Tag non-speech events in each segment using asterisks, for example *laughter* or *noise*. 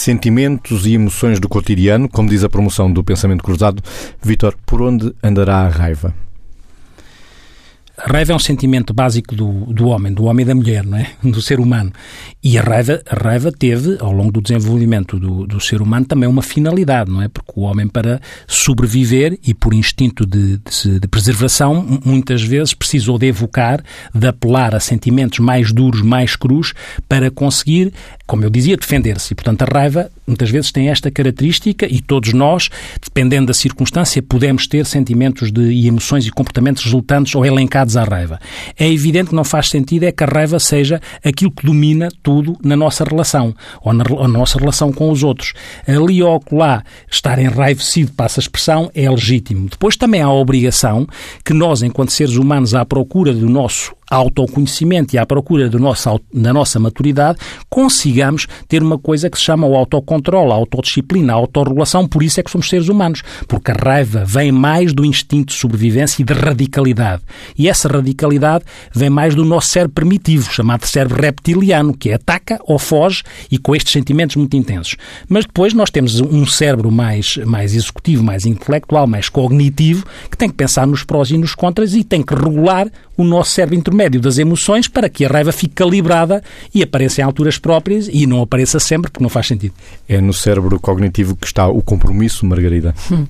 sentimentos e emoções do cotidiano, como diz a promoção do pensamento cruzado. Vitor, por onde andará a raiva? Raiva é um sentimento básico do, do homem, do homem e da mulher, não é? *laughs* do ser humano. E a raiva, a raiva teve, ao longo do desenvolvimento do, do ser humano, também uma finalidade, não é? Porque o homem, para sobreviver e por instinto de, de, de preservação, muitas vezes precisou de evocar, de apelar a sentimentos mais duros, mais crus, para conseguir, como eu dizia, defender-se. E, portanto, a raiva muitas vezes tem esta característica e todos nós, dependendo da circunstância, podemos ter sentimentos de, e emoções e comportamentos resultantes ou elencados à raiva. É evidente que não faz sentido é que a raiva seja aquilo que domina tudo na nossa relação ou na, ou na nossa relação com os outros. Ali ou lá estar enraivecido, passa a expressão, é legítimo. Depois também há a obrigação que nós, enquanto seres humanos, à procura do nosso autoconhecimento e à procura do nosso, da nossa maturidade, consigamos ter uma coisa que se chama o autocontrole, a autodisciplina, a autorregulação. Por isso é que somos seres humanos. Porque a raiva vem mais do instinto de sobrevivência e de radicalidade. E essa radicalidade vem mais do nosso cérebro primitivo, chamado cérebro reptiliano, que ataca ou foge e com estes sentimentos muito intensos. Mas depois nós temos um cérebro mais, mais executivo, mais intelectual, mais cognitivo, que tem que pensar nos prós e nos contras e tem que regular o nosso cérebro intermédio das emoções para que a raiva fique calibrada e apareça em alturas próprias e não apareça sempre, porque não faz sentido. É no cérebro cognitivo que está o compromisso, Margarida? Hum.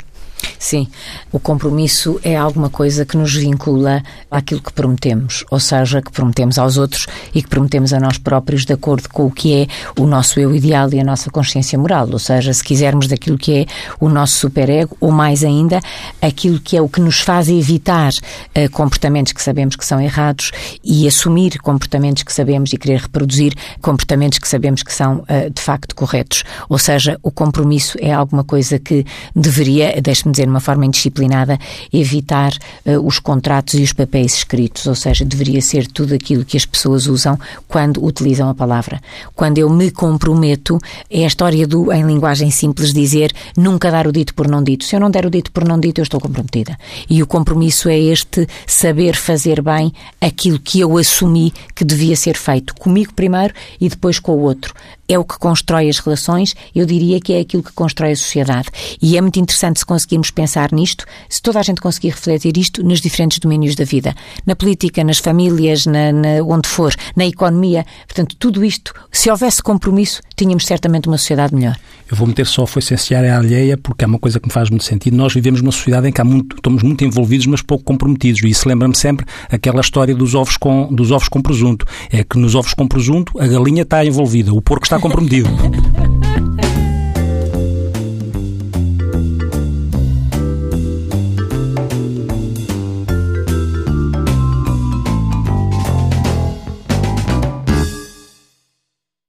Sim, o compromisso é alguma coisa que nos vincula àquilo que prometemos, ou seja, que prometemos aos outros e que prometemos a nós próprios de acordo com o que é o nosso eu ideal e a nossa consciência moral, ou seja, se quisermos daquilo que é o nosso superego, ou mais ainda, aquilo que é o que nos faz evitar uh, comportamentos que sabemos que são errados e assumir comportamentos que sabemos e querer reproduzir comportamentos que sabemos que são uh, de facto corretos. Ou seja, o compromisso é alguma coisa que deveria, deixe-me dizer de uma forma indisciplinada, evitar uh, os contratos e os papéis escritos, ou seja, deveria ser tudo aquilo que as pessoas usam quando utilizam a palavra. Quando eu me comprometo, é a história do, em linguagem simples, dizer nunca dar o dito por não dito. Se eu não der o dito por não dito, eu estou comprometida. E o compromisso é este saber fazer bem aquilo que eu assumi que devia ser feito comigo primeiro e depois com o outro é o que constrói as relações, eu diria que é aquilo que constrói a sociedade. E é muito interessante se conseguirmos pensar nisto, se toda a gente conseguir refletir isto nos diferentes domínios da vida. Na política, nas famílias, na, na, onde for, na economia. Portanto, tudo isto, se houvesse compromisso, tínhamos certamente uma sociedade melhor. Eu vou meter só a essencial à alheia, porque é uma coisa que me faz muito sentido. Nós vivemos numa sociedade em que muito, estamos muito envolvidos, mas pouco comprometidos. E isso lembra-me sempre aquela história dos ovos, com, dos ovos com presunto. É que nos ovos com presunto a galinha está envolvida, o porco está comprometido.